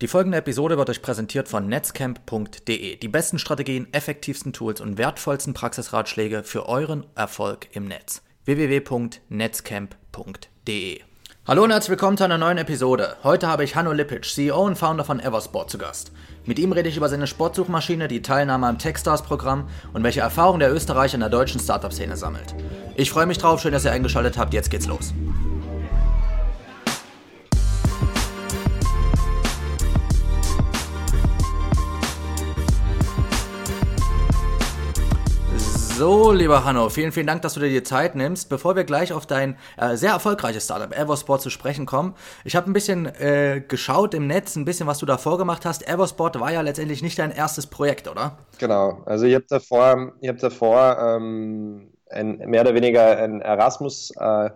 Die folgende Episode wird euch präsentiert von netzcamp.de. Die besten Strategien, effektivsten Tools und wertvollsten Praxisratschläge für euren Erfolg im Netz. www.netzcamp.de Hallo und herzlich willkommen zu einer neuen Episode. Heute habe ich Hanno Lipic, CEO und Founder von Eversport, zu Gast. Mit ihm rede ich über seine Sportsuchmaschine, die Teilnahme am Techstars-Programm und welche Erfahrungen der Österreicher in der deutschen Startup-Szene sammelt. Ich freue mich drauf, schön, dass ihr eingeschaltet habt. Jetzt geht's los. So, lieber Hanno, vielen, vielen Dank, dass du dir die Zeit nimmst. Bevor wir gleich auf dein äh, sehr erfolgreiches Startup Eversport zu sprechen kommen, ich habe ein bisschen äh, geschaut im Netz, ein bisschen, was du davor gemacht hast. Eversport war ja letztendlich nicht dein erstes Projekt, oder? Genau, also ich habe davor, ich hab davor ähm, ein, mehr oder weniger ein Erasmus- äh,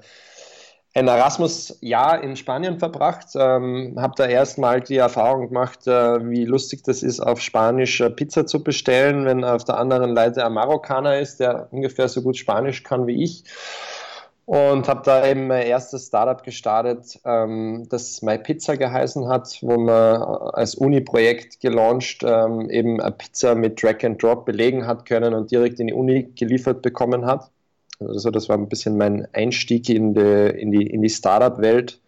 ein Erasmus-Jahr in Spanien verbracht, ähm, habe da erstmal die Erfahrung gemacht, äh, wie lustig das ist, auf Spanisch äh, Pizza zu bestellen, wenn auf der anderen Seite ein Marokkaner ist, der ungefähr so gut Spanisch kann wie ich. Und habe da eben mein erstes Startup gestartet, ähm, das MyPizza geheißen hat, wo man als Uni-Projekt gelauncht ähm, eben eine Pizza mit Drag and Drop belegen hat können und direkt in die Uni geliefert bekommen hat. Also das war ein bisschen mein Einstieg in die, in die, in die Startup-Welt.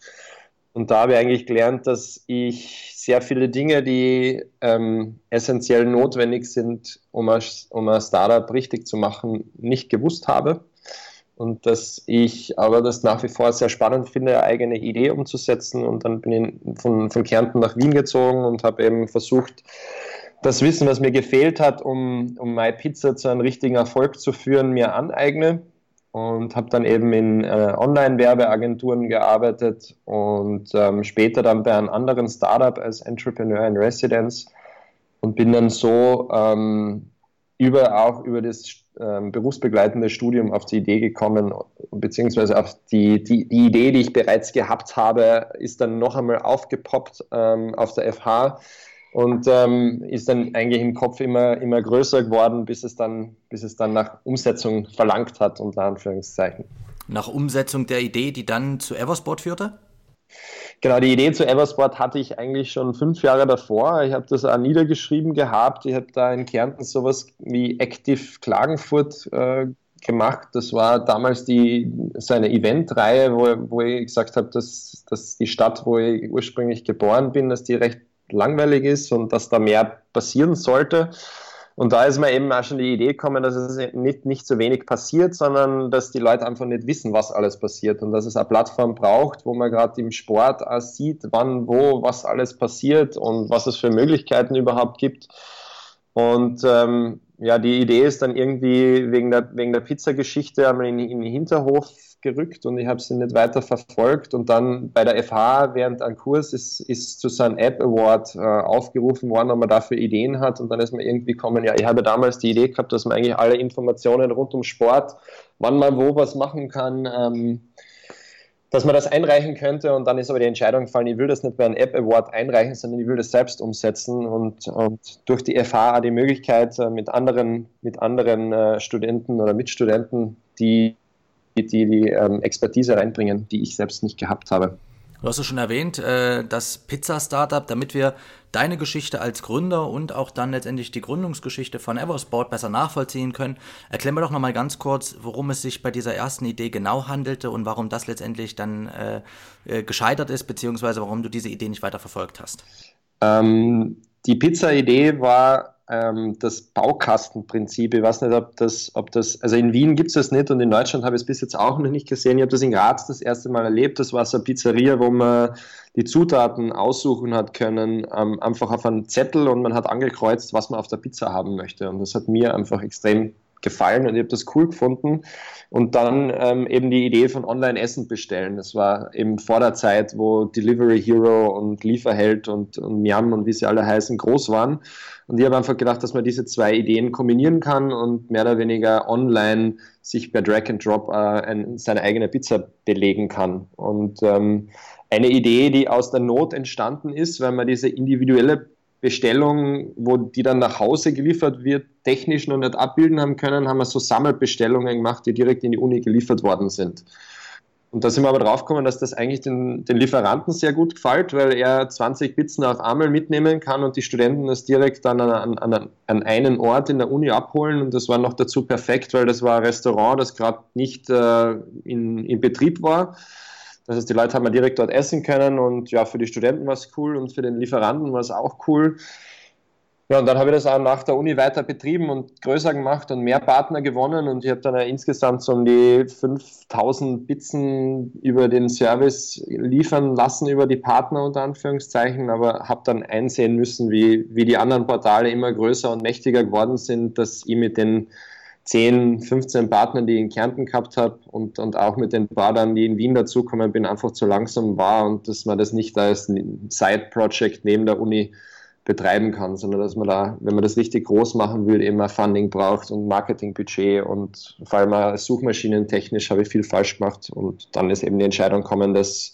Und da habe ich eigentlich gelernt, dass ich sehr viele Dinge, die ähm, essentiell notwendig sind, um ein, um ein Startup richtig zu machen, nicht gewusst habe. Und dass ich aber das nach wie vor sehr spannend finde, eine eigene Idee umzusetzen. Und dann bin ich von, von Kärnten nach Wien gezogen und habe eben versucht, das Wissen, was mir gefehlt hat, um, um MyPizza zu einem richtigen Erfolg zu führen, mir aneigne und habe dann eben in äh, Online-Werbeagenturen gearbeitet und ähm, später dann bei einem anderen Startup als Entrepreneur in Residence und bin dann so ähm, über auch über das ähm, berufsbegleitende Studium auf die Idee gekommen, beziehungsweise auf die, die, die Idee, die ich bereits gehabt habe, ist dann noch einmal aufgepoppt ähm, auf der FH und ähm, ist dann eigentlich im Kopf immer, immer größer geworden, bis es, dann, bis es dann nach Umsetzung verlangt hat, unter Anführungszeichen. Nach Umsetzung der Idee, die dann zu Eversport führte? Genau, die Idee zu Eversport hatte ich eigentlich schon fünf Jahre davor. Ich habe das auch niedergeschrieben gehabt. Ich habe da in Kärnten sowas wie Active Klagenfurt äh, gemacht. Das war damals die, so eine Eventreihe, wo, wo ich gesagt habe, dass, dass die Stadt, wo ich ursprünglich geboren bin, dass die recht langweilig ist und dass da mehr passieren sollte. Und da ist mir eben auch schon die Idee gekommen, dass es nicht, nicht so wenig passiert, sondern dass die Leute einfach nicht wissen, was alles passiert und dass es eine Plattform braucht, wo man gerade im Sport auch sieht, wann, wo, was alles passiert und was es für Möglichkeiten überhaupt gibt. Und ähm, ja, die Idee ist dann irgendwie wegen der, wegen der Pizzageschichte einmal in, in den Hinterhof gerückt und ich habe sie nicht weiter verfolgt. Und dann bei der FH während einem Kurs ist, ist zu seinem App Award äh, aufgerufen worden, ob man dafür Ideen hat. Und dann ist man irgendwie gekommen, ja, ich habe damals die Idee gehabt, dass man eigentlich alle Informationen rund um Sport, wann man wo was machen kann, ähm, dass man das einreichen könnte und dann ist aber die Entscheidung gefallen, ich will das nicht bei einem App Award einreichen, sondern ich will das selbst umsetzen und, und durch die FH die Möglichkeit äh, mit anderen, mit anderen äh, Studenten oder Mitstudenten, die die, die ähm, Expertise reinbringen, die ich selbst nicht gehabt habe. Du hast es schon erwähnt, äh, das Pizza-Startup, damit wir deine Geschichte als Gründer und auch dann letztendlich die Gründungsgeschichte von Eversport besser nachvollziehen können. Erklär mir doch nochmal ganz kurz, worum es sich bei dieser ersten Idee genau handelte und warum das letztendlich dann äh, äh gescheitert ist, beziehungsweise warum du diese Idee nicht weiter verfolgt hast. Ähm, die Pizza-Idee war ähm, das Baukastenprinzip. Ich weiß nicht, ob das, ob das, also in Wien gibt es das nicht und in Deutschland habe ich es bis jetzt auch noch nicht gesehen. Ich habe das in Graz das erste Mal erlebt. Das war so eine Pizzeria, wo man die Zutaten aussuchen hat können, ähm, einfach auf einen Zettel und man hat angekreuzt, was man auf der Pizza haben möchte. Und das hat mir einfach extrem gefallen und ich habe das cool gefunden. Und dann ähm, eben die Idee von Online-Essen bestellen. Das war eben vor der Zeit, wo Delivery Hero und Lieferheld und, und Miam und wie sie alle heißen, groß waren. Und ich habe einfach gedacht, dass man diese zwei Ideen kombinieren kann und mehr oder weniger online sich per Drag and Drop äh, ein, seine eigene Pizza belegen kann. Und ähm, eine Idee, die aus der Not entstanden ist, weil man diese individuelle Bestellung, wo die dann nach Hause geliefert wird, technisch noch nicht abbilden haben können, haben wir so Sammelbestellungen gemacht, die direkt in die Uni geliefert worden sind. Und da sind wir aber drauf gekommen, dass das eigentlich den, den Lieferanten sehr gut gefällt, weil er 20 Pizzen auf einmal mitnehmen kann und die Studenten das direkt dann an, an, an einen Ort in der Uni abholen. Und das war noch dazu perfekt, weil das war ein Restaurant, das gerade nicht äh, in, in Betrieb war. Das heißt, die Leute haben ja direkt dort essen können und ja, für die Studenten war es cool und für den Lieferanten war es auch cool. Ja, und dann habe ich das auch nach der Uni weiter betrieben und größer gemacht und mehr Partner gewonnen und ich habe dann insgesamt so um die 5000 Pizzen über den Service liefern lassen, über die Partner unter Anführungszeichen, aber habe dann einsehen müssen, wie, wie die anderen Portale immer größer und mächtiger geworden sind, dass ich mit den 10, 15 Partnern, die ich in Kärnten gehabt habe und, und auch mit den Partnern, die in Wien dazukommen bin, einfach zu langsam war und dass man das nicht als Side-Project neben der Uni betreiben kann, sondern dass man da, wenn man das richtig groß machen will, immer Funding braucht und Marketingbudget und vor allem suchmaschinentechnisch habe ich viel falsch gemacht und dann ist eben die Entscheidung gekommen, das,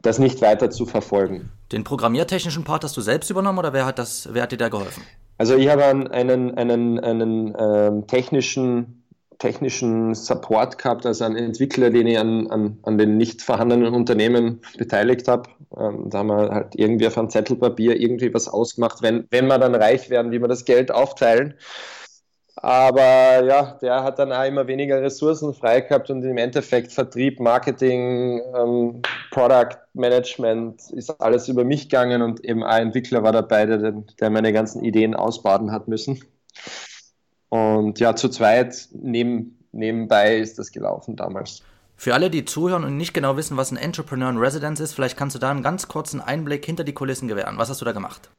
das nicht weiter zu verfolgen. Den programmiertechnischen Part hast du selbst übernommen oder wer hat, das, wer hat dir da geholfen? Also ich habe einen, einen, einen, ähm, technischen technischen Support gehabt, also einen Entwickler, den ich an, an, an den nicht vorhandenen Unternehmen beteiligt habe. Ähm, da haben wir halt irgendwie auf einem Zettelpapier irgendwie was ausgemacht, wenn, wenn wir dann reich werden, wie wir das Geld aufteilen. Aber ja, der hat dann auch immer weniger Ressourcen frei gehabt und im Endeffekt Vertrieb, Marketing, ähm, Product Management ist alles über mich gegangen und eben ein Entwickler war dabei, der, der meine ganzen Ideen ausbaden hat müssen. Und ja, zu zweit neben, nebenbei ist das gelaufen damals. Für alle, die zuhören und nicht genau wissen, was ein Entrepreneur in Residence ist, vielleicht kannst du da einen ganz kurzen Einblick hinter die Kulissen gewähren. Was hast du da gemacht?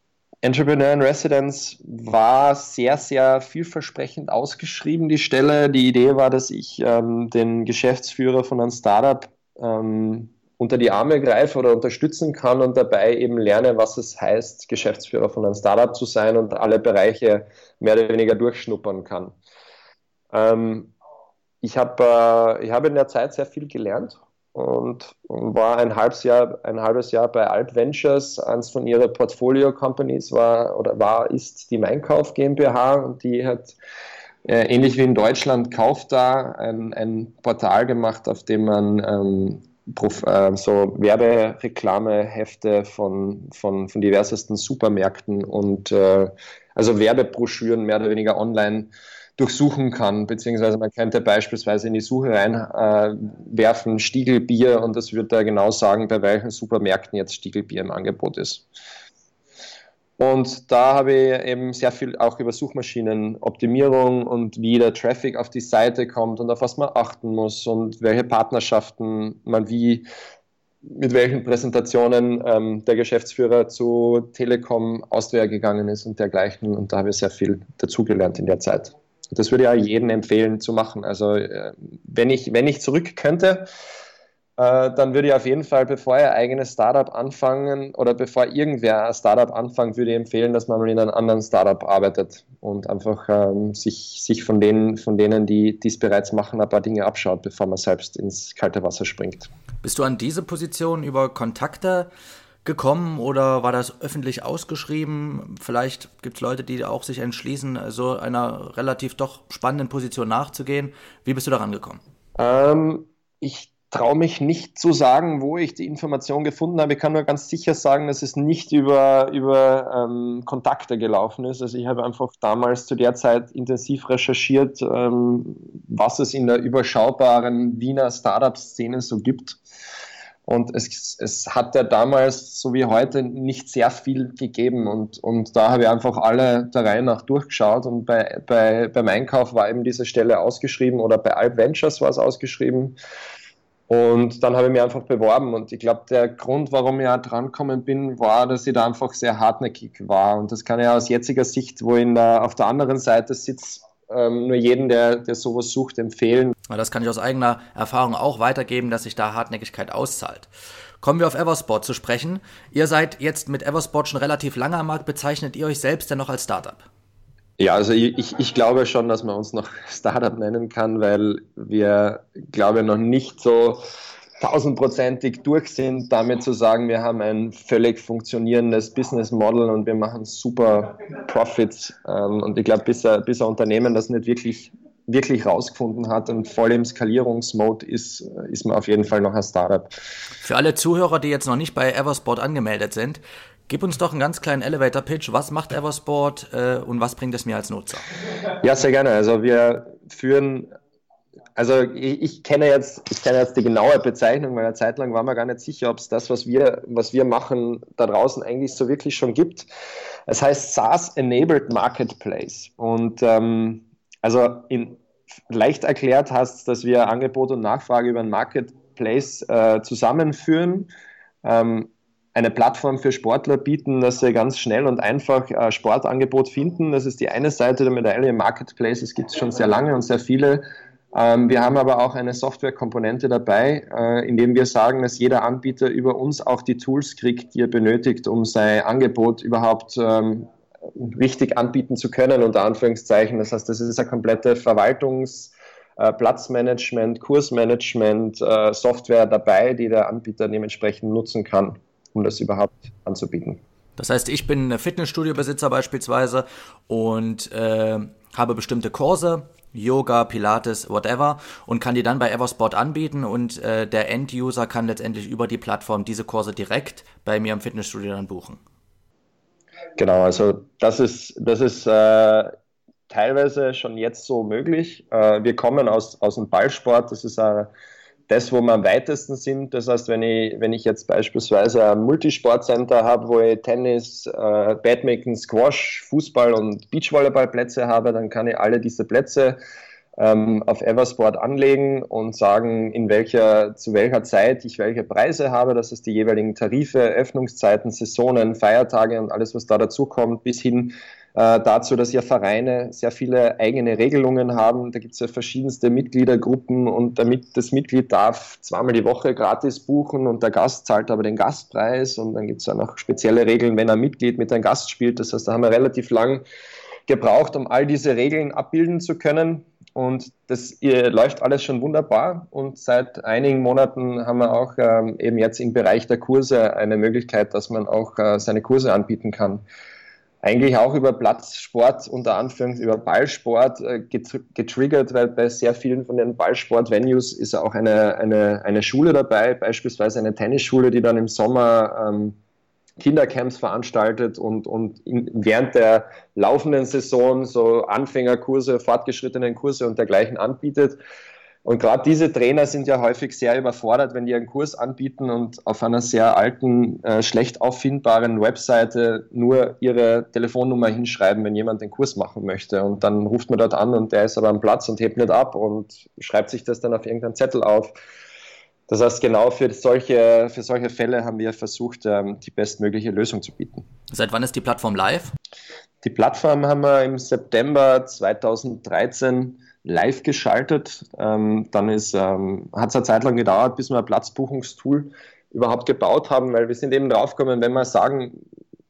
Entrepreneur in Residence war sehr, sehr vielversprechend ausgeschrieben, die Stelle. Die Idee war, dass ich ähm, den Geschäftsführer von einem Startup ähm, unter die Arme greife oder unterstützen kann und dabei eben lerne, was es heißt, Geschäftsführer von einem Startup zu sein und alle Bereiche mehr oder weniger durchschnuppern kann. Ähm, ich habe äh, hab in der Zeit sehr viel gelernt und, war ein halbes Jahr, ein halbes Jahr bei Alt Ventures, eins von ihren Portfolio Companies war oder war, ist die Meinkauf GmbH. Und die hat äh, ähnlich wie in Deutschland kauft da ein, ein Portal gemacht, auf dem man ähm, äh, so Werbereklamehefte von, von, von diversesten Supermärkten und äh, also Werbebroschüren mehr oder weniger online durchsuchen kann, beziehungsweise man könnte beispielsweise in die Suche reinwerfen, äh, Stiegelbier und das wird da genau sagen, bei welchen Supermärkten jetzt Stiegelbier im Angebot ist. Und da habe ich eben sehr viel auch über Suchmaschinenoptimierung und wie der Traffic auf die Seite kommt und auf was man achten muss und welche Partnerschaften man wie mit welchen Präsentationen ähm, der Geschäftsführer zu Telekom Austria gegangen ist und dergleichen. Und da habe ich sehr viel dazugelernt in der Zeit. Das würde ich auch jedem empfehlen zu machen. Also äh, wenn ich, wenn ich zurück könnte, äh, dann würde ich auf jeden Fall, bevor ihr eigenes Startup anfangen oder bevor irgendwer ein Startup anfängt, würde ich empfehlen, dass man mal in einem anderen Startup arbeitet und einfach ähm, sich, sich von, denen, von denen, die dies bereits machen, ein paar Dinge abschaut, bevor man selbst ins kalte Wasser springt. Bist du an diese Position über Kontakte gekommen oder war das öffentlich ausgeschrieben? Vielleicht gibt es Leute, die auch sich entschließen, so einer relativ doch spannenden Position nachzugehen. Wie bist du daran gekommen? Ähm, ich traue mich nicht zu sagen, wo ich die Information gefunden habe. Ich kann nur ganz sicher sagen, dass es nicht über, über ähm, Kontakte gelaufen ist. Also ich habe einfach damals zu der Zeit intensiv recherchiert, ähm, was es in der überschaubaren Wiener Startup-Szene so gibt. Und es, es hat ja damals, so wie heute, nicht sehr viel gegeben. Und, und da habe ich einfach alle der Reihe nach durchgeschaut. Und bei, bei, beim Einkauf war eben diese Stelle ausgeschrieben oder bei Alp Ventures war es ausgeschrieben. Und dann habe ich mich einfach beworben und ich glaube, der Grund, warum ich auch drankommen bin, war, dass ich da einfach sehr hartnäckig war. Und das kann ich aus jetziger Sicht, wo ich der, auf der anderen Seite sitze, ähm, nur jeden, der, der sowas sucht, empfehlen. Das kann ich aus eigener Erfahrung auch weitergeben, dass sich da Hartnäckigkeit auszahlt. Kommen wir auf Eversport zu sprechen. Ihr seid jetzt mit Eversport schon relativ lange am Markt. Bezeichnet ihr euch selbst denn noch als Startup? Ja, also ich, ich glaube schon, dass man uns noch Startup nennen kann, weil wir, glaube ich, noch nicht so tausendprozentig durch sind, damit zu sagen, wir haben ein völlig funktionierendes Business Model und wir machen super Profits. Ähm, und ich glaube, bis, bis ein Unternehmen das nicht wirklich wirklich rausgefunden hat und voll im Skalierungsmode ist, ist man auf jeden Fall noch ein Startup. Für alle Zuhörer, die jetzt noch nicht bei Eversport angemeldet sind, gib uns doch einen ganz kleinen Elevator-Pitch. Was macht Eversport äh, und was bringt es mir als Nutzer? Ja, sehr gerne. Also wir führen also ich, ich, kenne jetzt, ich kenne jetzt die genaue Bezeichnung, weil eine Zeit lang war mir gar nicht sicher, ob es das, was wir, was wir machen, da draußen eigentlich so wirklich schon gibt. Es heißt SaaS Enabled Und ähm, also in, leicht erklärt heißt dass wir Angebot und Nachfrage über ein Marketplace äh, zusammenführen. Ähm, eine Plattform für Sportler bieten, dass sie ganz schnell und einfach äh, Sportangebot finden. Das ist die eine Seite der Medaille. Marketplaces gibt es schon sehr lange und sehr viele. Ähm, wir haben aber auch eine Softwarekomponente dabei, äh, indem wir sagen, dass jeder Anbieter über uns auch die Tools kriegt, die er benötigt, um sein Angebot überhaupt ähm, richtig anbieten zu können, unter Anführungszeichen. Das heißt, das ist eine komplette Verwaltungs- äh, Platzmanagement, Kursmanagement, äh, Software dabei, die der Anbieter dementsprechend nutzen kann, um das überhaupt anzubieten. Das heißt, ich bin Fitnessstudio-Besitzer beispielsweise und äh, habe bestimmte Kurse, Yoga, Pilates, whatever und kann die dann bei Eversport anbieten und äh, der End-User kann letztendlich über die Plattform diese Kurse direkt bei mir im Fitnessstudio dann buchen. Genau, also das ist, das ist äh, teilweise schon jetzt so möglich. Äh, wir kommen aus, aus dem Ballsport, das ist äh, das, wo wir am weitesten sind. Das heißt, wenn ich, wenn ich jetzt beispielsweise ein Multisportcenter habe, wo ich Tennis, äh, Badminton, Squash, Fußball und Beachvolleyballplätze habe, dann kann ich alle diese Plätze ähm, auf Eversport anlegen und sagen, in welcher, zu welcher Zeit ich welche Preise habe. Das ist die jeweiligen Tarife, Öffnungszeiten, Saisonen, Feiertage und alles, was da dazu kommt, bis hin äh, dazu, dass ja Vereine sehr viele eigene Regelungen haben. Da gibt es ja verschiedenste Mitgliedergruppen und damit das Mitglied darf zweimal die Woche gratis buchen und der Gast zahlt aber den Gastpreis und dann gibt es ja noch spezielle Regeln, wenn ein Mitglied mit einem Gast spielt. Das heißt, da haben wir relativ lang gebraucht, um all diese Regeln abbilden zu können. Und das läuft alles schon wunderbar. Und seit einigen Monaten haben wir auch ähm, eben jetzt im Bereich der Kurse eine Möglichkeit, dass man auch äh, seine Kurse anbieten kann eigentlich auch über Platzsport, unter Anführungszeichen über Ballsport äh, getriggert, weil bei sehr vielen von den Ballsport-Venues ist auch eine, eine, eine Schule dabei, beispielsweise eine Tennisschule, die dann im Sommer ähm, Kindercamps veranstaltet und, und in, während der laufenden Saison so Anfängerkurse, fortgeschrittenen Kurse und dergleichen anbietet. Und gerade diese Trainer sind ja häufig sehr überfordert, wenn die einen Kurs anbieten und auf einer sehr alten, äh, schlecht auffindbaren Webseite nur ihre Telefonnummer hinschreiben, wenn jemand den Kurs machen möchte. Und dann ruft man dort an und der ist aber am Platz und hebt nicht ab und schreibt sich das dann auf irgendeinen Zettel auf. Das heißt, genau für solche, für solche Fälle haben wir versucht, ähm, die bestmögliche Lösung zu bieten. Seit wann ist die Plattform live? Die Plattform haben wir im September 2013 live geschaltet. Ähm, dann ähm, hat es eine Zeit lang gedauert, bis wir ein Platzbuchungstool überhaupt gebaut haben, weil wir sind eben draufgekommen, wenn wir sagen,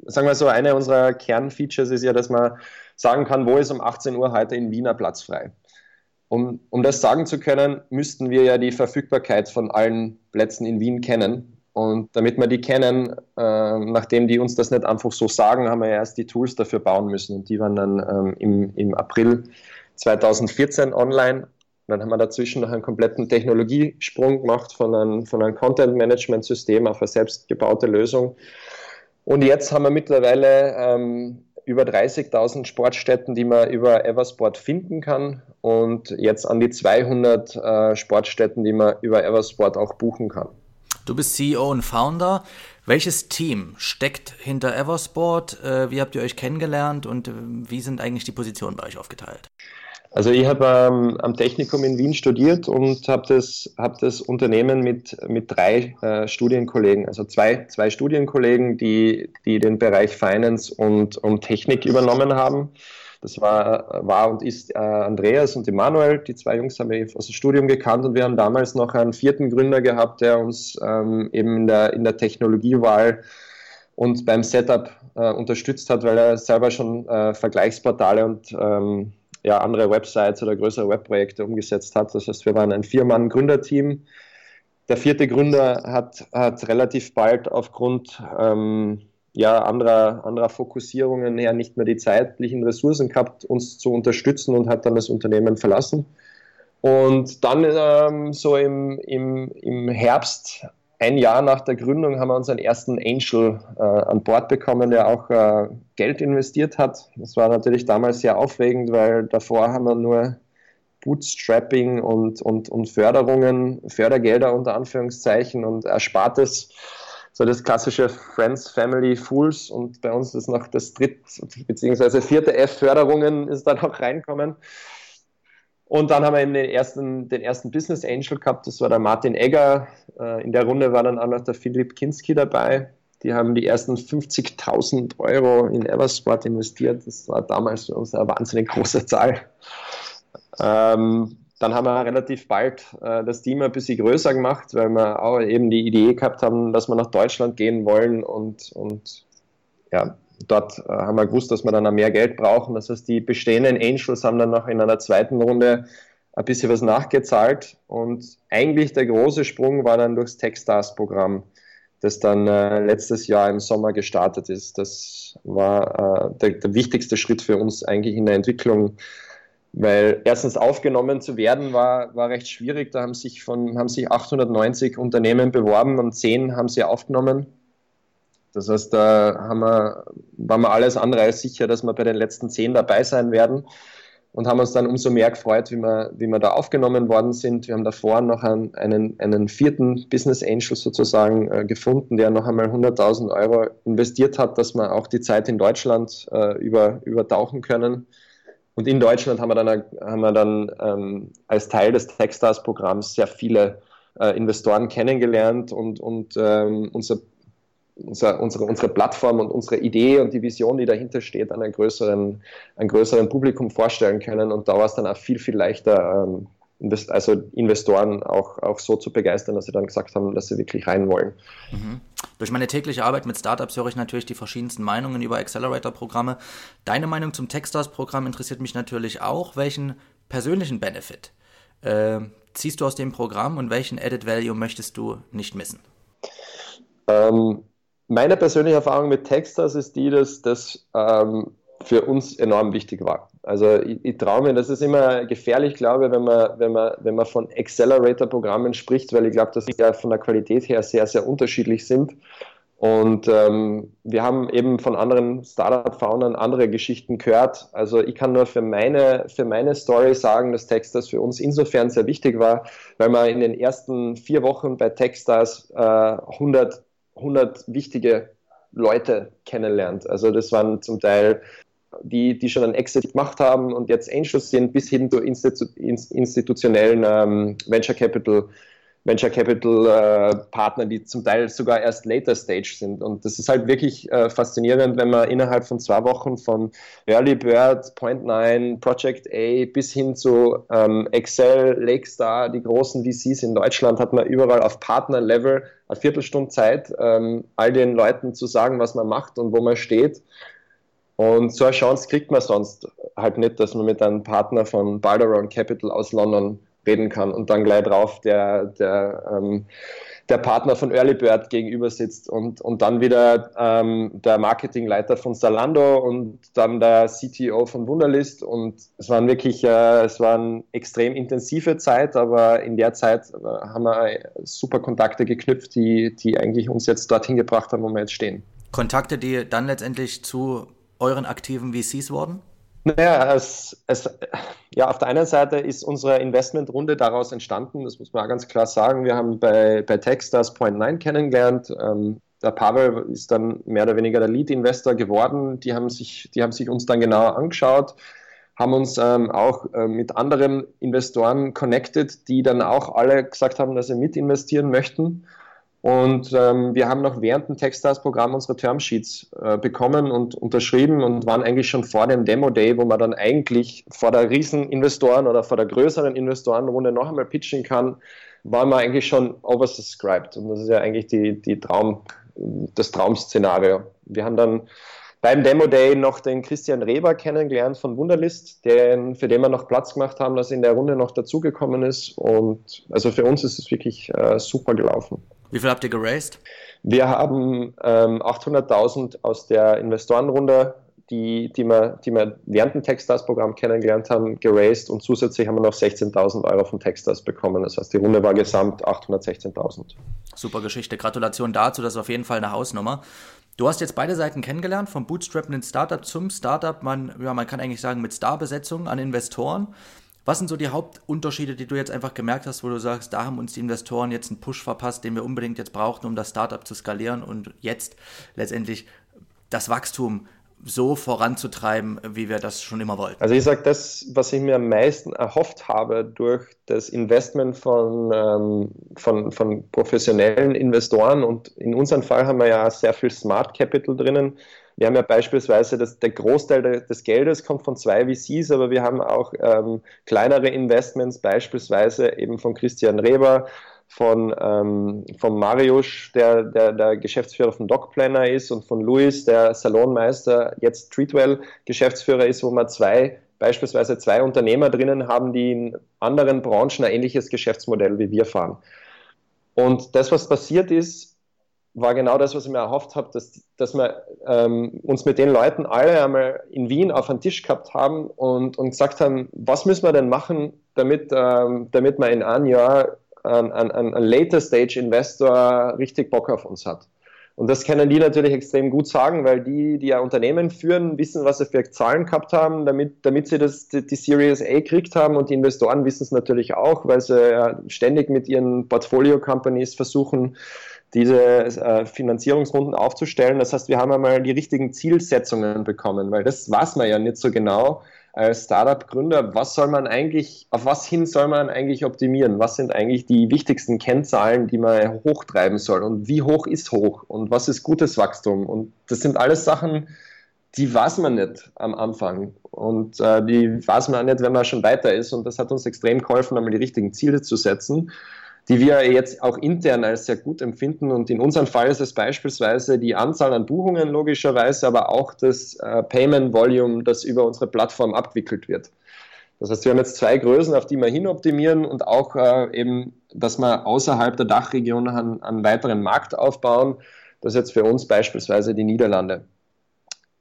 sagen wir so, eine unserer Kernfeatures ist ja, dass man sagen kann, wo ist um 18 Uhr heute in Wiener Platz frei. Um, um das sagen zu können, müssten wir ja die Verfügbarkeit von allen Plätzen in Wien kennen. Und damit wir die kennen, äh, nachdem die uns das nicht einfach so sagen, haben wir ja erst die Tools dafür bauen müssen. Und die waren dann ähm, im, im April 2014 online. Dann haben wir dazwischen noch einen kompletten Technologiesprung gemacht von einem, von einem Content-Management-System auf eine selbstgebaute Lösung. Und jetzt haben wir mittlerweile ähm, über 30.000 Sportstätten, die man über Eversport finden kann und jetzt an die 200 äh, Sportstätten, die man über Eversport auch buchen kann. Du bist CEO und Founder. Welches Team steckt hinter Eversport? Äh, wie habt ihr euch kennengelernt und äh, wie sind eigentlich die Positionen bei euch aufgeteilt? Also ich habe ähm, am Technikum in Wien studiert und habe das, hab das Unternehmen mit, mit drei äh, Studienkollegen, also zwei, zwei Studienkollegen, die, die den Bereich Finance und, und Technik übernommen haben. Das war, war und ist äh, Andreas und Emanuel. Die zwei Jungs haben wir aus dem Studium gekannt und wir haben damals noch einen vierten Gründer gehabt, der uns ähm, eben in der, in der Technologiewahl und beim Setup äh, unterstützt hat, weil er selber schon äh, Vergleichsportale und ähm, ja, andere Websites oder größere Webprojekte umgesetzt hat. Das heißt, wir waren ein Vier-Mann-Gründerteam. Der vierte Gründer hat, hat relativ bald aufgrund ähm, ja, anderer, anderer Fokussierungen her nicht mehr die zeitlichen Ressourcen gehabt, uns zu unterstützen und hat dann das Unternehmen verlassen. Und dann ähm, so im, im, im Herbst, ein Jahr nach der Gründung, haben wir unseren ersten Angel äh, an Bord bekommen, der auch äh, Geld investiert hat. Das war natürlich damals sehr aufregend, weil davor haben wir nur Bootstrapping und, und, und Förderungen, Fördergelder unter Anführungszeichen und Erspartes so das klassische Friends, Family, Fools und bei uns ist noch das dritte bzw. vierte F Förderungen ist da noch reinkommen. Und dann haben wir eben den ersten, den ersten Business Angel gehabt, das war der Martin Egger. Äh, in der Runde war dann auch noch der Philipp Kinski dabei. Die haben die ersten 50.000 Euro in Eversport investiert. Das war damals für uns eine wahnsinnig große Zahl. Ähm, dann haben wir relativ bald äh, das Team ein bisschen größer gemacht, weil wir auch eben die Idee gehabt haben, dass wir nach Deutschland gehen wollen und, und ja, dort äh, haben wir gewusst, dass wir dann auch mehr Geld brauchen. Das heißt, die bestehenden Angels haben dann noch in einer zweiten Runde ein bisschen was nachgezahlt und eigentlich der große Sprung war dann durchs Techstars-Programm, das dann äh, letztes Jahr im Sommer gestartet ist. Das war äh, der, der wichtigste Schritt für uns eigentlich in der Entwicklung weil erstens aufgenommen zu werden war, war recht schwierig. Da haben sich, von, haben sich 890 Unternehmen beworben und 10 haben sie aufgenommen. Das heißt, da haben wir, waren wir alles andere als sicher, dass wir bei den letzten 10 dabei sein werden und haben uns dann umso mehr gefreut, wie wir, wie wir da aufgenommen worden sind. Wir haben davor noch einen, einen, einen vierten Business Angel sozusagen äh, gefunden, der noch einmal 100.000 Euro investiert hat, dass wir auch die Zeit in Deutschland äh, über, übertauchen können. Und in Deutschland haben wir dann, haben wir dann ähm, als Teil des Techstars-Programms sehr viele äh, Investoren kennengelernt und, und ähm, unser, unser, unsere, unsere Plattform und unsere Idee und die Vision, die dahinter steht, an einem größeren, einem größeren Publikum vorstellen können. Und da war es dann auch viel, viel leichter, ähm, also Investoren auch, auch so zu begeistern, dass sie dann gesagt haben, dass sie wirklich rein wollen. Mhm. Durch meine tägliche Arbeit mit Startups höre ich natürlich die verschiedensten Meinungen über Accelerator-Programme. Deine Meinung zum Techstars-Programm interessiert mich natürlich auch. Welchen persönlichen Benefit äh, ziehst du aus dem Programm und welchen Added Value möchtest du nicht missen? Ähm, meine persönliche Erfahrung mit Techstars ist die, dass das ähm, für uns enorm wichtig war. Also ich, ich traue mir, das ist immer gefährlich, glaube ich, wenn man, wenn man, wenn man von Accelerator-Programmen spricht, weil ich glaube, dass sie ja von der Qualität her sehr, sehr unterschiedlich sind. Und ähm, wir haben eben von anderen Startup-Foundern andere Geschichten gehört. Also ich kann nur für meine, für meine Story sagen, dass Techstars für uns insofern sehr wichtig war, weil man in den ersten vier Wochen bei Techstars äh, 100, 100 wichtige Leute kennenlernt. Also das waren zum Teil die, die schon einen Exit gemacht haben und jetzt Angels sind, bis hin zu institu institutionellen ähm, Venture Capital Venture Capital äh, Partner, die zum Teil sogar erst later Stage sind. Und das ist halt wirklich äh, faszinierend, wenn man innerhalb von zwei Wochen von Early Bird, Point Nine, Project A bis hin zu ähm, Excel, Lakestar, die großen VCs in Deutschland, hat man überall auf Partner-Level eine Viertelstunde Zeit, ähm, all den Leuten zu sagen, was man macht und wo man steht. Und so eine Chance kriegt man sonst halt nicht, dass man mit einem Partner von Balderon Capital aus London reden kann und dann gleich drauf der, der, ähm, der Partner von Early Bird gegenüber sitzt und, und dann wieder ähm, der Marketingleiter von Zalando und dann der CTO von Wunderlist und es waren wirklich, äh, es war eine extrem intensive Zeit, aber in der Zeit äh, haben wir super Kontakte geknüpft, die, die eigentlich uns jetzt dorthin gebracht haben, wo wir jetzt stehen. Kontakte, die dann letztendlich zu euren aktiven VCs worden? Naja, es, es, ja, auf der einen Seite ist unsere Investmentrunde daraus entstanden, das muss man auch ganz klar sagen. Wir haben bei, bei Techstars Point 9 kennengelernt. Ähm, der Pavel ist dann mehr oder weniger der Lead-Investor geworden. Die haben, sich, die haben sich uns dann genauer angeschaut, haben uns ähm, auch äh, mit anderen Investoren connected, die dann auch alle gesagt haben, dass sie mitinvestieren möchten. Und ähm, wir haben noch während dem Techstars-Programm unsere Termsheets äh, bekommen und unterschrieben und waren eigentlich schon vor dem Demo-Day, wo man dann eigentlich vor der Rieseninvestoren oder vor der größeren Investorenrunde noch einmal pitchen kann, waren wir eigentlich schon oversubscribed. Und das ist ja eigentlich die, die Traum, das Traumszenario. Wir haben dann beim Demo Day noch den Christian Reber kennengelernt von Wunderlist, den, für den wir noch Platz gemacht haben, dass er in der Runde noch dazugekommen ist. Und also für uns ist es wirklich äh, super gelaufen. Wie viel habt ihr geraced? Wir haben ähm, 800.000 aus der Investorenrunde, die, die, wir, die wir während dem Techstars-Programm kennengelernt haben, geraced und zusätzlich haben wir noch 16.000 Euro von Techstars bekommen. Das heißt, die Runde war gesamt 816.000. Super Geschichte. Gratulation dazu, das ist auf jeden Fall eine Hausnummer. Du hast jetzt beide Seiten kennengelernt, vom bootstrappenden Startup zum Startup. Man, ja, man kann eigentlich sagen, mit Starbesetzung an Investoren. Was sind so die Hauptunterschiede, die du jetzt einfach gemerkt hast, wo du sagst, da haben uns die Investoren jetzt einen Push verpasst, den wir unbedingt jetzt brauchten, um das Startup zu skalieren und jetzt letztendlich das Wachstum so voranzutreiben, wie wir das schon immer wollten? Also ich sage, das, was ich mir am meisten erhofft habe durch das Investment von, ähm, von, von professionellen Investoren und in unserem Fall haben wir ja sehr viel Smart Capital drinnen, wir haben ja beispielsweise, dass der Großteil des Geldes kommt von zwei VCs, aber wir haben auch ähm, kleinere Investments, beispielsweise eben von Christian Reber, von, ähm, von Mariusz, der, der, der Geschäftsführer von Dogplanner ist, und von Luis, der Salonmeister, jetzt Treatwell Geschäftsführer ist, wo wir zwei beispielsweise zwei Unternehmer drinnen haben, die in anderen Branchen ein ähnliches Geschäftsmodell wie wir fahren. Und das, was passiert ist, war genau das, was ich mir erhofft habe, dass, dass wir ähm, uns mit den Leuten alle einmal in Wien auf einen Tisch gehabt haben und, und gesagt haben, was müssen wir denn machen, damit, ähm, damit man in einem Jahr ein, ein, ein Later Stage Investor richtig Bock auf uns hat. Und das können die natürlich extrem gut sagen, weil die, die ja Unternehmen führen, wissen, was sie für Zahlen gehabt haben, damit, damit sie das, die, die Series A gekriegt haben. Und die Investoren wissen es natürlich auch, weil sie ja ständig mit ihren Portfolio-Companies versuchen, diese äh, Finanzierungsrunden aufzustellen. Das heißt, wir haben einmal die richtigen Zielsetzungen bekommen, weil das weiß man ja nicht so genau als Startup-Gründer. Was soll man eigentlich, auf was hin soll man eigentlich optimieren? Was sind eigentlich die wichtigsten Kennzahlen, die man hochtreiben soll? Und wie hoch ist hoch? Und was ist gutes Wachstum? Und das sind alles Sachen, die weiß man nicht am Anfang. Und äh, die weiß man auch nicht, wenn man schon weiter ist. Und das hat uns extrem geholfen, einmal die richtigen Ziele zu setzen die wir jetzt auch intern als sehr gut empfinden. Und in unserem Fall ist es beispielsweise die Anzahl an Buchungen logischerweise, aber auch das äh, Payment Volume, das über unsere Plattform abwickelt wird. Das heißt, wir haben jetzt zwei Größen, auf die wir hinoptimieren und auch äh, eben, dass wir außerhalb der Dachregion einen, einen weiteren Markt aufbauen. Das ist jetzt für uns beispielsweise die Niederlande.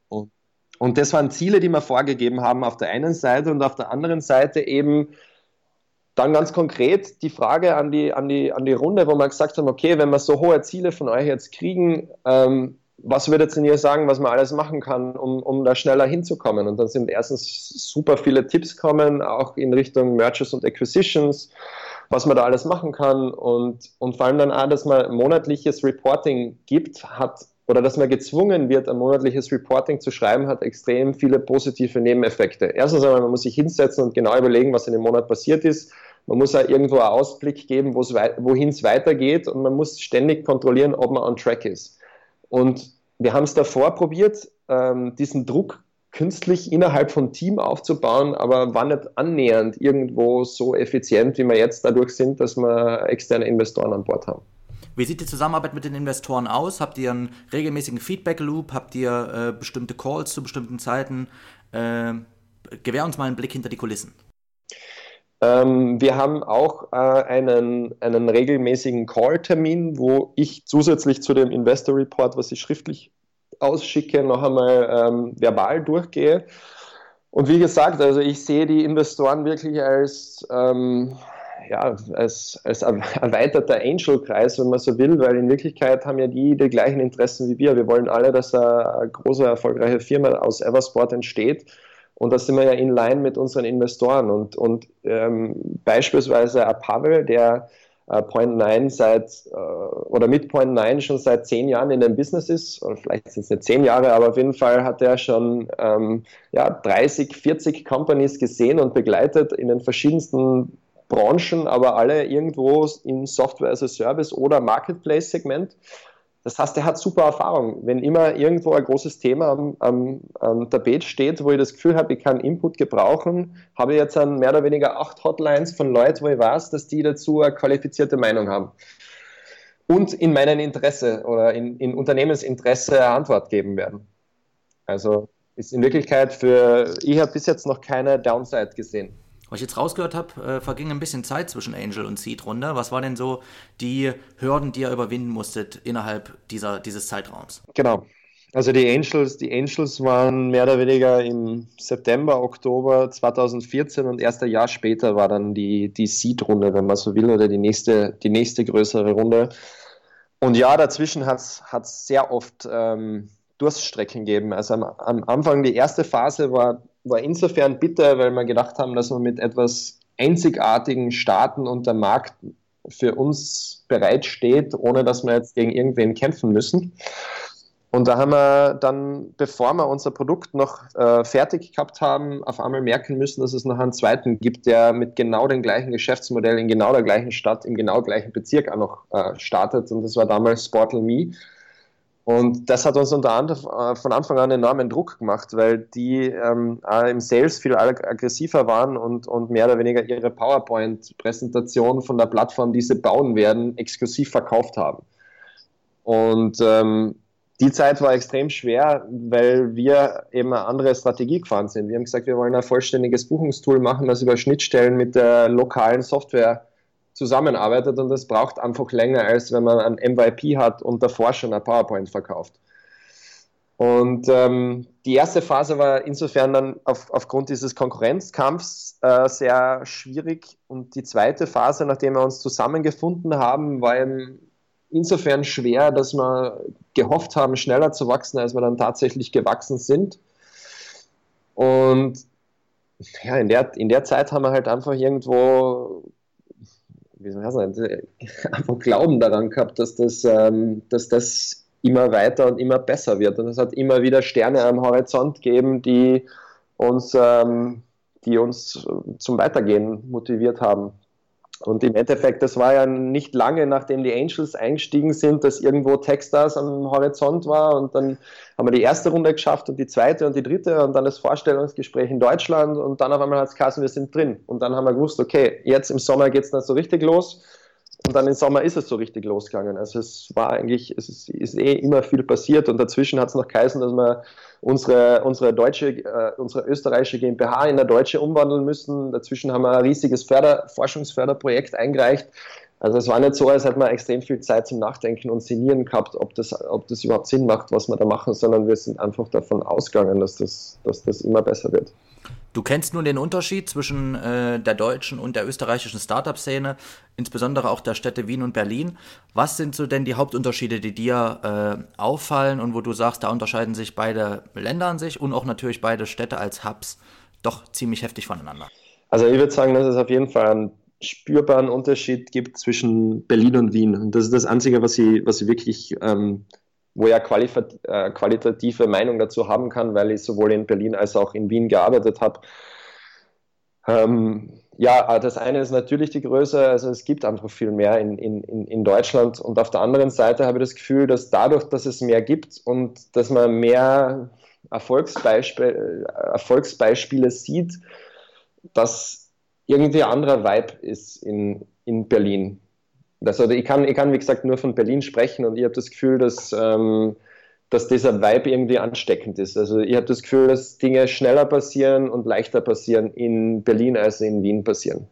Und das waren Ziele, die wir vorgegeben haben auf der einen Seite und auf der anderen Seite eben dann ganz konkret die Frage an die, an, die, an die Runde, wo wir gesagt haben, okay, wenn wir so hohe Ziele von euch jetzt kriegen, ähm, was würdet ihr sagen, was man alles machen kann, um, um da schneller hinzukommen? Und dann sind erstens super viele Tipps kommen, auch in Richtung Mergers und Acquisitions, was man da alles machen kann und, und vor allem dann auch, dass man monatliches Reporting gibt, hat oder dass man gezwungen wird, ein monatliches Reporting zu schreiben, hat extrem viele positive Nebeneffekte. Erstens einmal, man muss sich hinsetzen und genau überlegen, was in dem Monat passiert ist man muss auch irgendwo einen Ausblick geben, wohin es weitergeht und man muss ständig kontrollieren, ob man on track ist. Und wir haben es davor probiert, ähm, diesen Druck künstlich innerhalb von Team aufzubauen, aber war nicht annähernd irgendwo so effizient, wie wir jetzt dadurch sind, dass wir externe Investoren an Bord haben. Wie sieht die Zusammenarbeit mit den Investoren aus? Habt ihr einen regelmäßigen Feedback-Loop? Habt ihr äh, bestimmte Calls zu bestimmten Zeiten? Äh, gewähr uns mal einen Blick hinter die Kulissen. Ähm, wir haben auch äh, einen, einen regelmäßigen Call-Termin, wo ich zusätzlich zu dem Investor Report, was ich schriftlich ausschicke, noch einmal ähm, verbal durchgehe. Und wie gesagt, also ich sehe die Investoren wirklich als, ähm, ja, als, als erweiterter Angel-Kreis, wenn man so will, weil in Wirklichkeit haben ja die die gleichen Interessen wie wir. Wir wollen alle, dass eine große, erfolgreiche Firma aus Eversport entsteht. Und da sind wir ja in line mit unseren Investoren. Und, und ähm, beispielsweise Pavel, der äh, Point 9 seit äh, oder mit Point 9 schon seit zehn Jahren in dem Business ist, oder vielleicht sind es nicht zehn Jahre, aber auf jeden Fall hat er schon ähm, ja, 30, 40 Companies gesehen und begleitet in den verschiedensten Branchen, aber alle irgendwo in Software as a Service oder Marketplace-Segment. Das heißt, er hat super Erfahrung. Wenn immer irgendwo ein großes Thema am, am, am Tapet steht, wo ich das Gefühl habe, ich kann Input gebrauchen, habe ich jetzt an mehr oder weniger acht Hotlines von Leuten, wo ich weiß, dass die dazu eine qualifizierte Meinung haben. Und in meinem Interesse oder in, in Unternehmensinteresse eine Antwort geben werden. Also ist in Wirklichkeit für, ich habe bis jetzt noch keine Downside gesehen. Was ich jetzt rausgehört habe, äh, verging ein bisschen Zeit zwischen Angel und Seed-Runde. Was waren denn so die Hürden, die ihr überwinden musstet innerhalb dieser, dieses Zeitraums? Genau. Also die Angels, die Angels waren mehr oder weniger im September, Oktober 2014 und erst ein Jahr später war dann die, die Seed-Runde, wenn man so will, oder die nächste, die nächste größere Runde. Und ja, dazwischen hat es sehr oft ähm, Durststrecken gegeben. Also am, am, Anfang, die erste Phase war, war insofern bitter, weil wir gedacht haben, dass wir mit etwas einzigartigen starten und der Markt für uns bereitsteht, ohne dass wir jetzt gegen irgendwen kämpfen müssen. Und da haben wir dann, bevor wir unser Produkt noch äh, fertig gehabt haben, auf einmal merken müssen, dass es noch einen zweiten gibt, der mit genau dem gleichen Geschäftsmodell in genau der gleichen Stadt, im genau gleichen Bezirk auch noch äh, startet. Und das war damals Sportal Me. Und das hat uns unter anderem äh, von Anfang an enormen Druck gemacht, weil die ähm, im Sales viel aggressiver waren und, und mehr oder weniger ihre PowerPoint-Präsentation von der Plattform, die sie bauen werden, exklusiv verkauft haben. Und ähm, die Zeit war extrem schwer, weil wir eben eine andere Strategie gefahren sind. Wir haben gesagt, wir wollen ein vollständiges Buchungstool machen, das über Schnittstellen mit der lokalen Software zusammenarbeitet und das braucht einfach länger, als wenn man ein MVP hat und davor schon ein PowerPoint verkauft. Und ähm, die erste Phase war insofern dann auf, aufgrund dieses Konkurrenzkampfs äh, sehr schwierig. Und die zweite Phase, nachdem wir uns zusammengefunden haben, war insofern schwer, dass wir gehofft haben, schneller zu wachsen, als wir dann tatsächlich gewachsen sind. Und ja, in der, in der Zeit haben wir halt einfach irgendwo, wie soll ich sagen, einfach Glauben daran gehabt, dass das, ähm, dass das immer weiter und immer besser wird. Und es hat immer wieder Sterne am Horizont gegeben, die uns, ähm, die uns zum Weitergehen motiviert haben. Und im Endeffekt, das war ja nicht lange, nachdem die Angels eingestiegen sind, dass irgendwo Textars am Horizont war. Und dann haben wir die erste Runde geschafft und die zweite und die dritte und dann das Vorstellungsgespräch in Deutschland. Und dann auf einmal hat es geheißen, wir sind drin. Und dann haben wir gewusst, okay, jetzt im Sommer geht es dann so richtig los und dann im Sommer ist es so richtig losgegangen. Also es war eigentlich, es ist, ist eh immer viel passiert und dazwischen hat es noch geheißen, dass wir unsere, unsere deutsche, äh, unsere österreichische GmbH in eine deutsche umwandeln müssen. Dazwischen haben wir ein riesiges Förder, Forschungsförderprojekt eingereicht. Also es war nicht so, als hätten wir extrem viel Zeit zum Nachdenken und Sinnieren gehabt, ob das, ob das überhaupt Sinn macht, was wir da machen, sondern wir sind einfach davon ausgegangen, dass das, dass das immer besser wird. Du kennst nun den Unterschied zwischen äh, der deutschen und der österreichischen Startup-Szene, insbesondere auch der Städte Wien und Berlin. Was sind so denn die Hauptunterschiede, die dir äh, auffallen und wo du sagst, da unterscheiden sich beide Länder an sich und auch natürlich beide Städte als Hubs doch ziemlich heftig voneinander? Also ich würde sagen, dass es auf jeden Fall einen spürbaren Unterschied gibt zwischen Berlin und Wien. Und das ist das Einzige, was ich, was ich wirklich ähm, wo eine äh, qualitative Meinung dazu haben kann, weil ich sowohl in Berlin als auch in Wien gearbeitet habe. Ähm, ja, das eine ist natürlich die Größe, also es gibt einfach viel mehr in, in, in Deutschland und auf der anderen Seite habe ich das Gefühl, dass dadurch, dass es mehr gibt und dass man mehr Erfolgsbeispiel, Erfolgsbeispiele sieht, dass irgendwie ein anderer Vibe ist in, in Berlin. Also ich kann, ich kann, wie gesagt, nur von Berlin sprechen und ich habe das Gefühl, dass, ähm, dass dieser Vibe irgendwie ansteckend ist. Also ich habe das Gefühl, dass Dinge schneller passieren und leichter passieren in Berlin als in Wien passieren.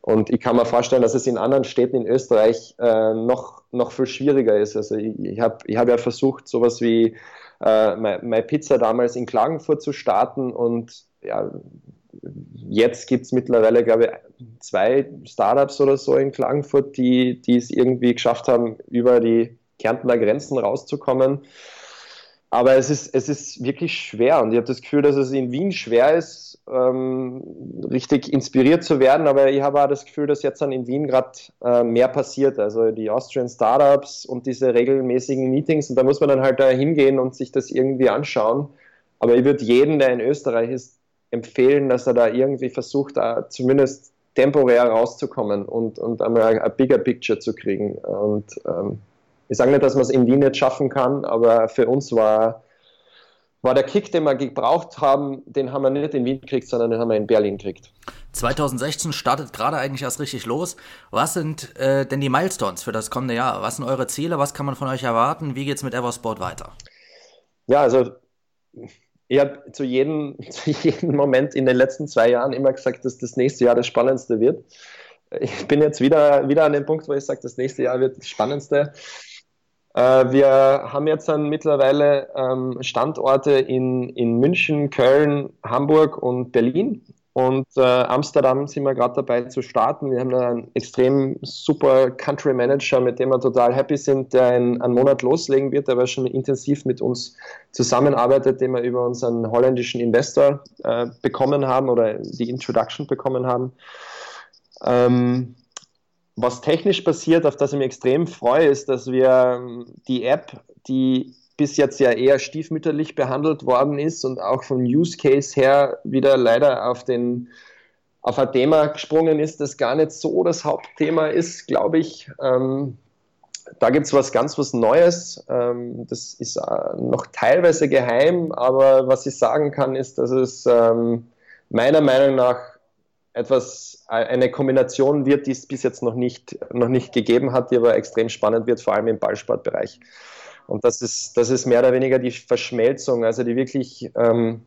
Und ich kann mir vorstellen, dass es in anderen Städten in Österreich äh, noch, noch viel schwieriger ist. Also ich, habe ich hab ja versucht, sowas wie äh, My Pizza damals in Klagenfurt zu starten und ja, jetzt gibt es mittlerweile, glaube ich, zwei Startups oder so in Klagenfurt, die, die es irgendwie geschafft haben, über die Kärntner Grenzen rauszukommen. Aber es ist, es ist wirklich schwer und ich habe das Gefühl, dass es in Wien schwer ist, ähm, richtig inspiriert zu werden. Aber ich habe auch das Gefühl, dass jetzt dann in Wien gerade äh, mehr passiert. Also die Austrian Startups und diese regelmäßigen Meetings. Und da muss man dann halt da hingehen und sich das irgendwie anschauen. Aber ich würde jeden, der in Österreich ist, empfehlen, dass er da irgendwie versucht, da zumindest temporär rauszukommen und, und einmal ein bigger Picture zu kriegen. Und ähm, ich sage nicht, dass man es in Wien nicht schaffen kann, aber für uns war, war der Kick, den wir gebraucht haben, den haben wir nicht in Wien gekriegt, sondern den haben wir in Berlin gekriegt. 2016 startet gerade eigentlich erst richtig los. Was sind äh, denn die Milestones für das kommende Jahr? Was sind eure Ziele? Was kann man von euch erwarten? Wie geht es mit Eversport weiter? Ja, also ich habe zu jedem, zu jedem Moment in den letzten zwei Jahren immer gesagt, dass das nächste Jahr das Spannendste wird. Ich bin jetzt wieder, wieder an dem Punkt, wo ich sage, das nächste Jahr wird das Spannendste. Äh, wir haben jetzt dann mittlerweile ähm, Standorte in, in München, Köln, Hamburg und Berlin. Und äh, Amsterdam sind wir gerade dabei zu starten. Wir haben da einen extrem super Country Manager, mit dem wir total happy sind, der in einen Monat loslegen wird, der aber schon intensiv mit uns zusammenarbeitet, den wir über unseren holländischen Investor äh, bekommen haben oder die Introduction bekommen haben. Ähm, was technisch passiert, auf das ich mich extrem freue, ist, dass wir ähm, die App, die bis jetzt ja eher stiefmütterlich behandelt worden ist und auch vom Use Case her wieder leider auf den auf ein Thema gesprungen ist, das gar nicht so das Hauptthema ist, glaube ich. Ähm, da gibt es was ganz was Neues. Ähm, das ist äh, noch teilweise geheim, aber was ich sagen kann, ist, dass es ähm, meiner Meinung nach etwas, äh, eine Kombination wird, die es bis jetzt noch nicht, noch nicht gegeben hat, die aber extrem spannend wird, vor allem im Ballsportbereich. Und das ist, das ist mehr oder weniger die Verschmelzung, also die wirklich ähm,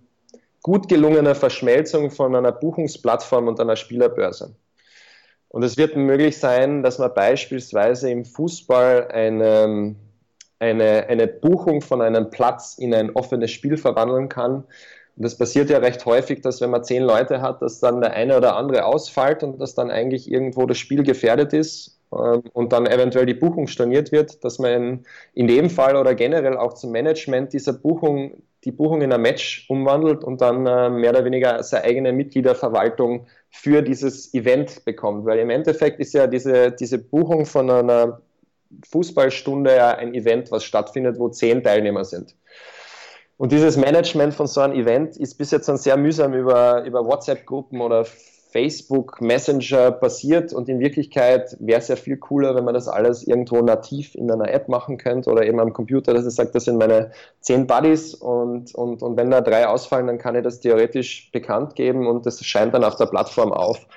gut gelungene Verschmelzung von einer Buchungsplattform und einer Spielerbörse. Und es wird möglich sein, dass man beispielsweise im Fußball eine, eine, eine Buchung von einem Platz in ein offenes Spiel verwandeln kann. Und das passiert ja recht häufig, dass wenn man zehn Leute hat, dass dann der eine oder andere ausfällt und dass dann eigentlich irgendwo das Spiel gefährdet ist und dann eventuell die Buchung storniert wird, dass man in, in dem Fall oder generell auch zum Management dieser Buchung die Buchung in ein Match umwandelt und dann äh, mehr oder weniger seine eigene Mitgliederverwaltung für dieses Event bekommt. Weil im Endeffekt ist ja diese, diese Buchung von einer Fußballstunde ja ein Event, was stattfindet, wo zehn Teilnehmer sind. Und dieses Management von so einem Event ist bis jetzt dann sehr mühsam über, über WhatsApp-Gruppen oder Facebook Messenger passiert und in Wirklichkeit wäre es ja viel cooler, wenn man das alles irgendwo nativ in einer App machen könnte oder eben am Computer, dass es sagt, das sind meine zehn Buddies und, und, und wenn da drei ausfallen, dann kann ich das theoretisch bekannt geben und das scheint dann auf der Plattform auf.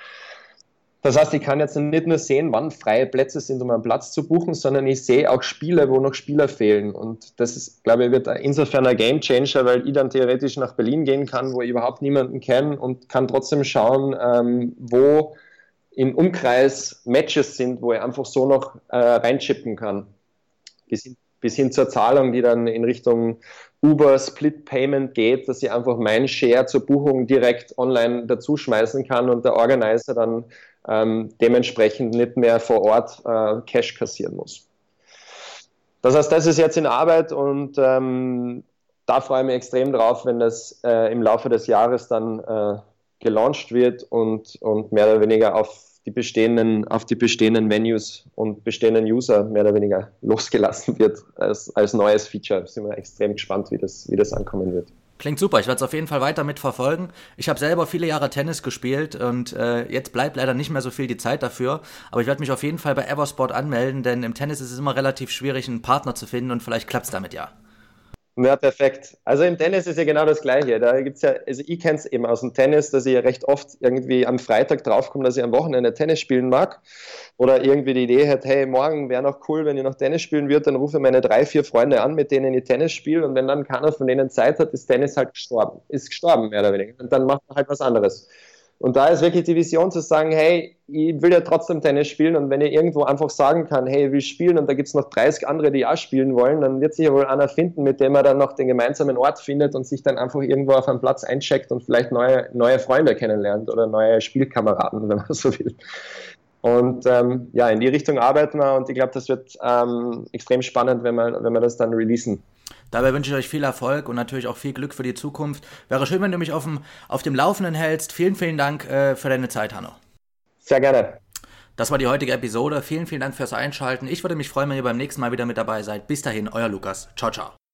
Das heißt, ich kann jetzt nicht nur sehen, wann freie Plätze sind, um einen Platz zu buchen, sondern ich sehe auch Spiele, wo noch Spieler fehlen. Und das ist, glaube ich, wird insofern ein Game Changer, weil ich dann theoretisch nach Berlin gehen kann, wo ich überhaupt niemanden kenne und kann trotzdem schauen, ähm, wo im Umkreis Matches sind, wo ich einfach so noch äh, reinchippen kann. Bis hin, bis hin zur Zahlung, die dann in Richtung Uber Split Payment geht, dass ich einfach meinen Share zur Buchung direkt online dazuschmeißen kann und der Organizer dann ähm, dementsprechend nicht mehr vor Ort äh, Cash kassieren muss. Das heißt, das ist jetzt in Arbeit und ähm, da freue ich mich extrem drauf, wenn das äh, im Laufe des Jahres dann äh, gelauncht wird und, und mehr oder weniger auf die bestehenden, auf die bestehenden Menus und bestehenden User mehr oder weniger losgelassen wird als, als neues Feature. Sind wir extrem gespannt, wie das, wie das ankommen wird. Klingt super, ich werde es auf jeden Fall weiter mitverfolgen. Ich habe selber viele Jahre Tennis gespielt und äh, jetzt bleibt leider nicht mehr so viel die Zeit dafür. Aber ich werde mich auf jeden Fall bei Eversport anmelden, denn im Tennis ist es immer relativ schwierig, einen Partner zu finden und vielleicht klappt es damit ja. Ja, perfekt. Also im Tennis ist ja genau das Gleiche. Da gibt's ja, also ich kenne es eben aus dem Tennis, dass ich ja recht oft irgendwie am Freitag draufkomme, dass ich am Wochenende Tennis spielen mag. Oder irgendwie die Idee hat, hey, morgen wäre noch cool, wenn ich noch Tennis spielen würde, dann rufe meine drei, vier Freunde an, mit denen ich Tennis spiele. Und wenn dann keiner von denen Zeit hat, ist Tennis halt gestorben. Ist gestorben, mehr oder weniger. Und dann macht man halt was anderes. Und da ist wirklich die Vision zu sagen, hey, ich will ja trotzdem Tennis spielen und wenn ihr irgendwo einfach sagen kann, hey, ich will spielen und da gibt es noch 30 andere, die auch spielen wollen, dann wird sich ja wohl einer finden, mit dem er dann noch den gemeinsamen Ort findet und sich dann einfach irgendwo auf einen Platz eincheckt und vielleicht neue, neue Freunde kennenlernt oder neue Spielkameraden, wenn man so will. Und ähm, ja, in die Richtung arbeiten wir und ich glaube, das wird ähm, extrem spannend, wenn wir, wenn wir das dann releasen. Dabei wünsche ich euch viel Erfolg und natürlich auch viel Glück für die Zukunft. Wäre schön, wenn du mich auf dem, auf dem Laufenden hältst. Vielen, vielen Dank äh, für deine Zeit, Hanno. Sehr gerne. Das war die heutige Episode. Vielen, vielen Dank fürs Einschalten. Ich würde mich freuen, wenn ihr beim nächsten Mal wieder mit dabei seid. Bis dahin, euer Lukas. Ciao, ciao.